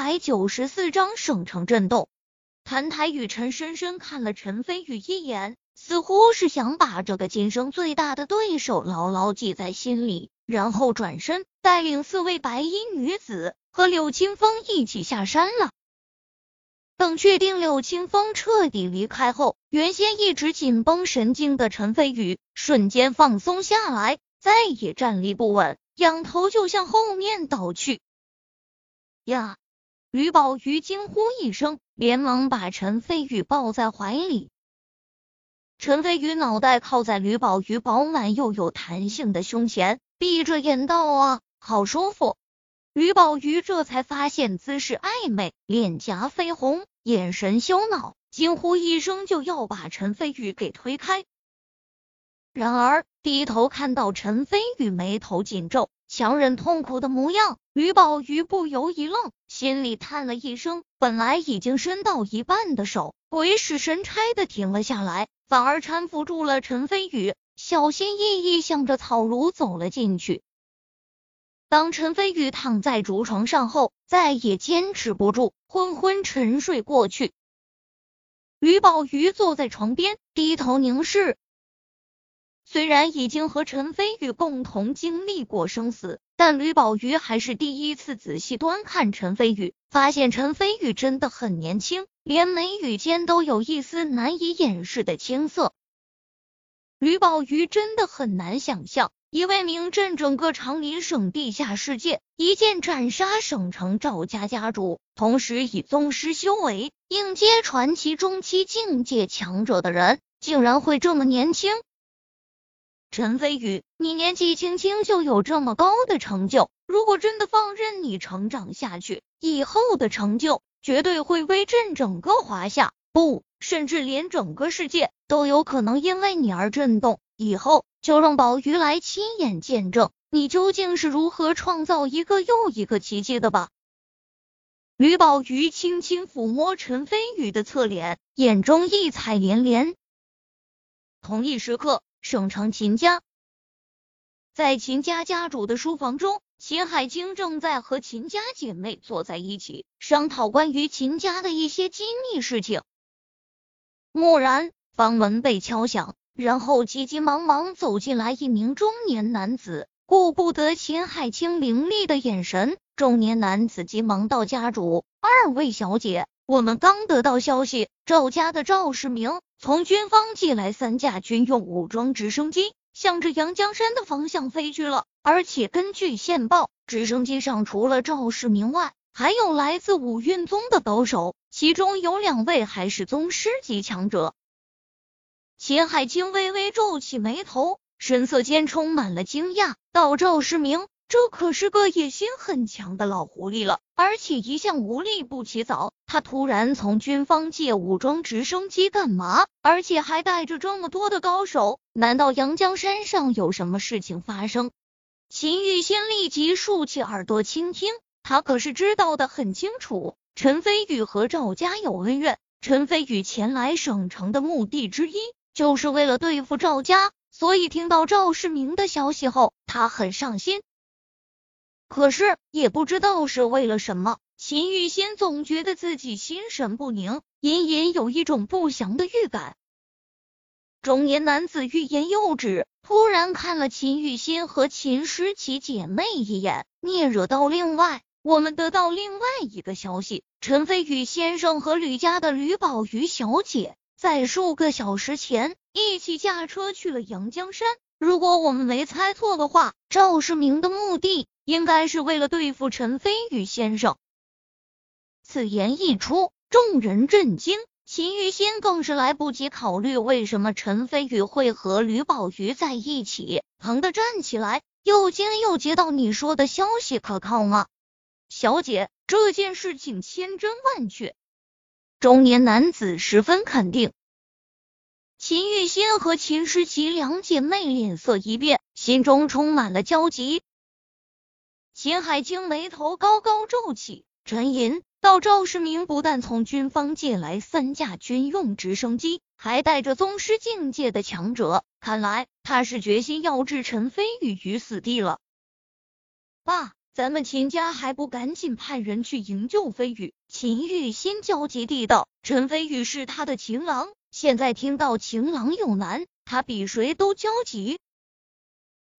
百九十四章省城震动。谭台雨辰深深看了陈飞宇一眼，似乎是想把这个今生最大的对手牢牢记在心里，然后转身带领四位白衣女子和柳清风一起下山了。等确定柳清风彻底离开后，原先一直紧绷神经的陈飞宇瞬间放松下来，再也站立不稳，仰头就向后面倒去。呀！吕宝瑜惊呼一声，连忙把陈飞宇抱在怀里。陈飞宇脑袋靠在吕宝瑜饱满又有弹性的胸前，闭着眼道啊，好舒服。吕宝瑜这才发现姿势暧昧，脸颊绯红，眼神羞恼，惊呼一声就要把陈飞宇给推开。然而低头看到陈飞宇眉头紧皱、强忍痛苦的模样，吕宝瑜不由一愣，心里叹了一声。本来已经伸到一半的手，鬼使神差的停了下来，反而搀扶住了陈飞宇，小心翼翼向着草庐走了进去。当陈飞宇躺在竹床上后，再也坚持不住，昏昏沉睡过去。吕宝瑜坐在床边，低头凝视。虽然已经和陈飞宇共同经历过生死，但吕宝瑜还是第一次仔细端看陈飞宇，发现陈飞宇真的很年轻，连眉宇间都有一丝难以掩饰的青涩。吕宝瑜真的很难想象。一位名震整个长林省地下世界、一剑斩杀省城赵家家主，同时以宗师修为应接传奇中期境界强者的人，竟然会这么年轻！陈飞宇，你年纪轻轻就有这么高的成就，如果真的放任你成长下去，以后的成就绝对会威震整个华夏，不，甚至连整个世界都有可能因为你而震动。以后。就让宝玉来亲眼见证你究竟是如何创造一个又一个奇迹的吧。吕宝瑜轻轻抚摸陈飞宇的侧脸，眼中异彩连连。同一时刻，省城秦家，在秦家家主的书房中，秦海清正在和秦家姐妹坐在一起，商讨关于秦家的一些机密事情。蓦然，房门被敲响。然后急急忙忙走进来一名中年男子，顾不得秦海清凌厉的眼神，中年男子急忙道：“家主，二位小姐，我们刚得到消息，赵家的赵世明从军方寄来三架军用武装直升机，向着阳江山的方向飞去了。而且根据线报，直升机上除了赵世明外，还有来自五运宗的高手，其中有两位还是宗师级强者。”秦海清微微皱起眉头，神色间充满了惊讶，道：“赵世明，这可是个野心很强的老狐狸了，而且一向无利不起早。他突然从军方借武装直升机干嘛？而且还带着这么多的高手？难道阳江山上有什么事情发生？”秦玉仙立即竖起耳朵倾听，他可是知道的很清楚，陈飞宇和赵家有恩怨，陈飞宇前来省城的目的之一。就是为了对付赵家，所以听到赵世明的消息后，他很上心。可是也不知道是为了什么，秦玉仙总觉得自己心神不宁，隐隐有一种不祥的预感。中年男子欲言又止，突然看了秦玉仙和秦诗琪姐妹一眼，聂惹到另外，我们得到另外一个消息：陈飞宇先生和吕家的吕宝瑜小姐。在数个小时前，一起驾车去了阳江山。如果我们没猜错的话，赵世明的目的应该是为了对付陈飞宇先生。此言一出，众人震惊，秦玉仙更是来不及考虑为什么陈飞宇会和吕宝瑜在一起，疼的站起来，又惊又急道：“你说的消息可靠吗？”小姐，这件事情千真万确。中年男子十分肯定，秦玉仙和秦诗琪两姐妹脸色一变，心中充满了焦急。秦海清眉头高高皱起，沉吟到：“赵世明不但从军方借来三架军用直升机，还带着宗师境界的强者，看来他是决心要置陈飞宇于死地了。”爸。咱们秦家还不赶紧派人去营救飞宇？秦玉心焦急地道：“陈飞宇是他的情郎，现在听到情郎有难，他比谁都焦急。”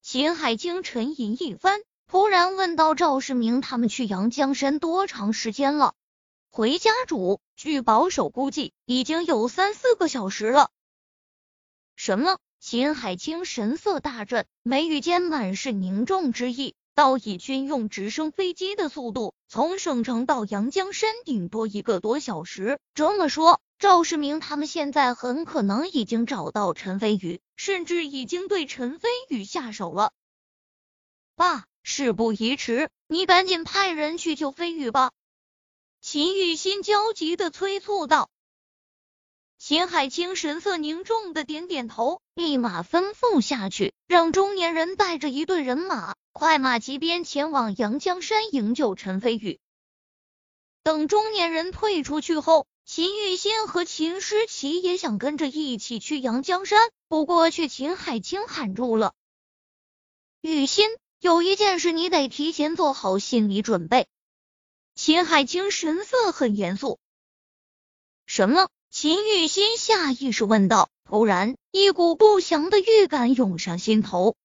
秦海清沉吟一番，突然问到：“赵世明他们去阳江山多长时间了？”回家主，据保守估计，已经有三四个小时了。什么？秦海清神色大震，眉宇间满是凝重之意。道以军用直升飞机的速度，从省城到阳江山顶多一个多小时。这么说，赵世明他们现在很可能已经找到陈飞宇，甚至已经对陈飞宇下手了。爸，事不宜迟，你赶紧派人去救飞宇吧。秦玉心焦急的催促道。秦海清神色凝重的点点头，立马吩咐下去，让中年人带着一队人马快马疾鞭前往阳江山营救陈飞宇。等中年人退出去后，秦玉心和秦诗琪也想跟着一起去阳江山，不过却秦海清喊住了。玉心，有一件事你得提前做好心理准备。秦海清神色很严肃。什么？秦玉心下意识问道，突然一股不祥的预感涌上心头。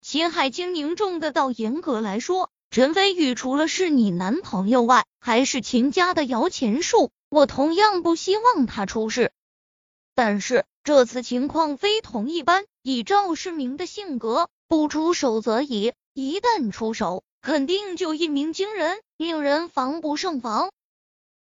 秦海清凝重的道：“严格来说，陈飞宇除了是你男朋友外，还是秦家的摇钱树。我同样不希望他出事，但是这次情况非同一般。以赵世明的性格，不出手则已，一旦出手，肯定就一鸣惊人，令人防不胜防。”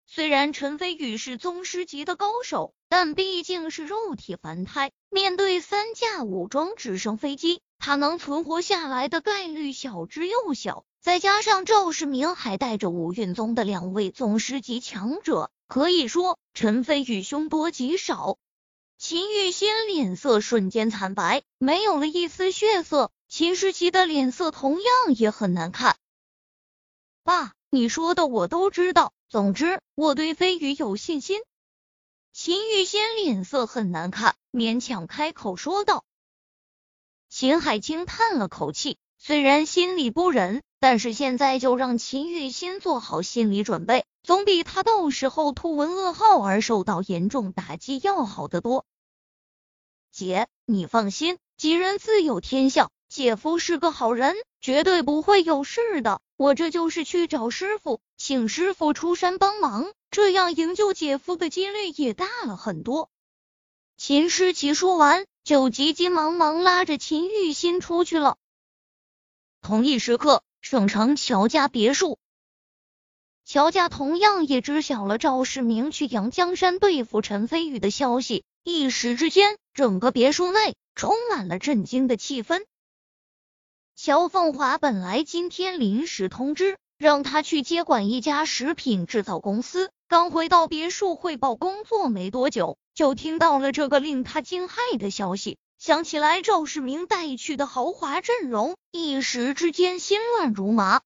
虽然陈飞宇是宗师级的高手，但毕竟是肉体凡胎，面对三架武装直升飞机，他能存活下来的概率小之又小。再加上赵世明还带着五运宗的两位宗师级强者，可以说陈飞宇凶多吉少。秦玉仙脸色瞬间惨白，没有了一丝血色。秦时奇的脸色同样也很难看。爸，你说的我都知道。总之，我对飞宇有信心。秦玉仙脸色很难看，勉强开口说道。秦海清叹了口气，虽然心里不忍，但是现在就让秦玉仙做好心理准备，总比他到时候突闻噩耗而受到严重打击要好得多。姐，你放心，吉人自有天相。姐夫是个好人，绝对不会有事的。我这就是去找师傅，请师傅出山帮忙，这样营救姐夫的几率也大了很多。秦诗琪说完，就急急忙忙拉着秦玉心出去了。同一时刻，省城乔家别墅，乔家同样也知晓了赵世明去阳江山对付陈飞宇的消息，一时之间，整个别墅内充满了震惊的气氛。乔凤华本来今天临时通知让他去接管一家食品制造公司，刚回到别墅汇报工作没多久，就听到了这个令他惊骇的消息。想起来赵世明带去的豪华阵容，一时之间心乱如麻。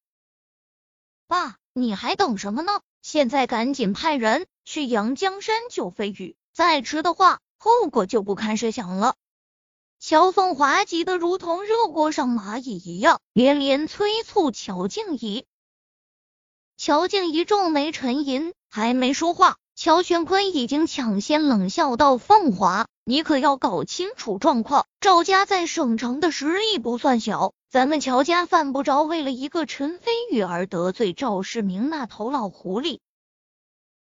爸，你还等什么呢？现在赶紧派人去阳江山救飞羽，再迟的话，后果就不堪设想了。乔凤华急得如同热锅上蚂蚁一样，连连催促乔静怡。乔静怡皱眉沉吟，还没说话，乔玄坤已经抢先冷笑道：“凤华，你可要搞清楚状况。赵家在省城的实力不算小，咱们乔家犯不着为了一个陈飞宇而得罪赵世明那头老狐狸。”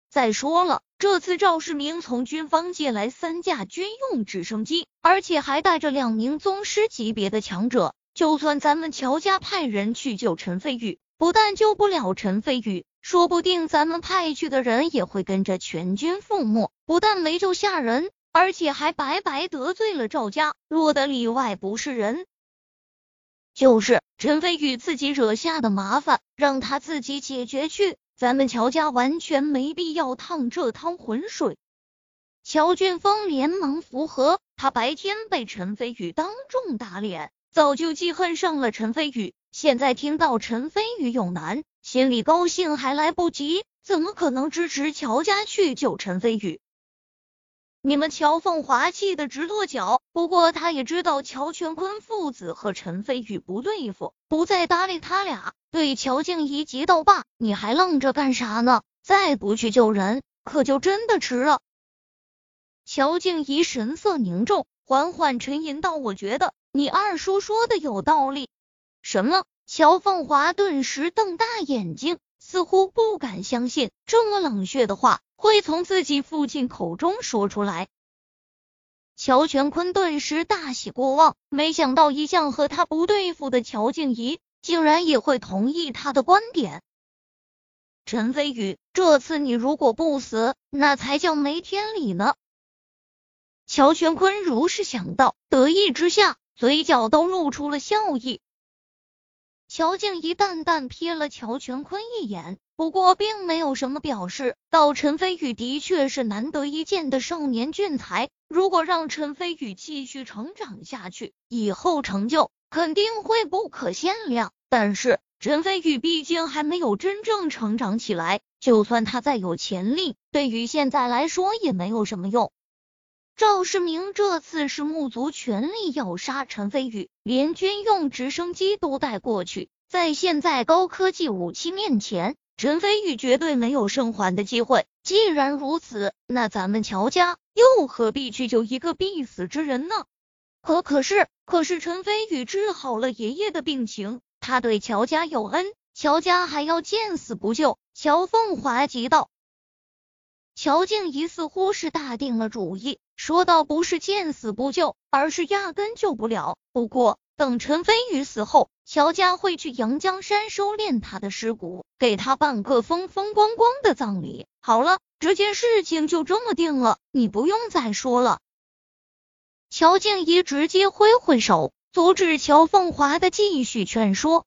再说了，这次赵世明从军方借来三架军用直升机，而且还带着两名宗师级别的强者。就算咱们乔家派人去救陈飞宇，不但救不了陈飞宇，说不定咱们派去的人也会跟着全军覆没。不但没救下人，而且还白白得罪了赵家，落得里外不是人。就是陈飞宇自己惹下的麻烦，让他自己解决去。咱们乔家完全没必要趟这趟浑水。乔俊峰连忙附和，他白天被陈飞宇当众打脸，早就记恨上了陈飞宇。现在听到陈飞宇有难，心里高兴还来不及，怎么可能支持乔家去救陈飞宇？你们乔凤华气得直跺脚。不过他也知道乔全坤父子和陈飞宇不对付，不再搭理他俩。对乔静怡急道：“爸，你还愣着干啥呢？再不去救人，可就真的迟了。”乔静怡神色凝重，缓缓沉吟道：“我觉得你二叔说的有道理。”什么？乔凤华顿时瞪大眼睛，似乎不敢相信这么冷血的话会从自己父亲口中说出来。乔全坤顿时大喜过望，没想到一向和他不对付的乔静怡，竟然也会同意他的观点。陈飞宇，这次你如果不死，那才叫没天理呢！乔全坤如是想到，得意之下，嘴角都露出了笑意。乔静怡淡淡瞥了乔全坤一眼，不过并没有什么表示。道陈飞宇的确是难得一见的少年俊才，如果让陈飞宇继续成长下去，以后成就肯定会不可限量。但是陈飞宇毕竟还没有真正成长起来，就算他再有潜力，对于现在来说也没有什么用。赵世明这次是募足全力要杀陈飞宇，连军用直升机都带过去。在现在高科技武器面前，陈飞宇绝对没有生还的机会。既然如此，那咱们乔家又何必去救一个必死之人呢？可可是，可是陈飞宇治好了爷爷的病情，他对乔家有恩，乔家还要见死不救？乔凤华急道。乔静怡似乎是打定了主意，说道：“不是见死不救，而是压根救不了。不过等陈飞宇死后，乔家会去阳江山收敛他的尸骨，给他办个风风光光的葬礼。好了，这件事情就这么定了，你不用再说了。”乔静怡直接挥挥手，阻止乔凤华的继续劝说。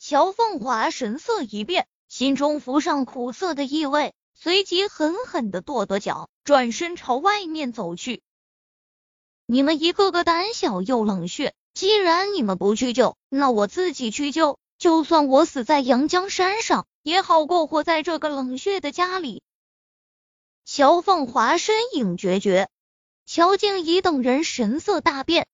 乔凤华神色一变，心中浮上苦涩的意味。随即狠狠的跺跺脚，转身朝外面走去。你们一个个胆小又冷血，既然你们不去救，那我自己去救。就算我死在阳江山上，也好过活在这个冷血的家里。乔凤华身影决绝，乔静怡等人神色大变，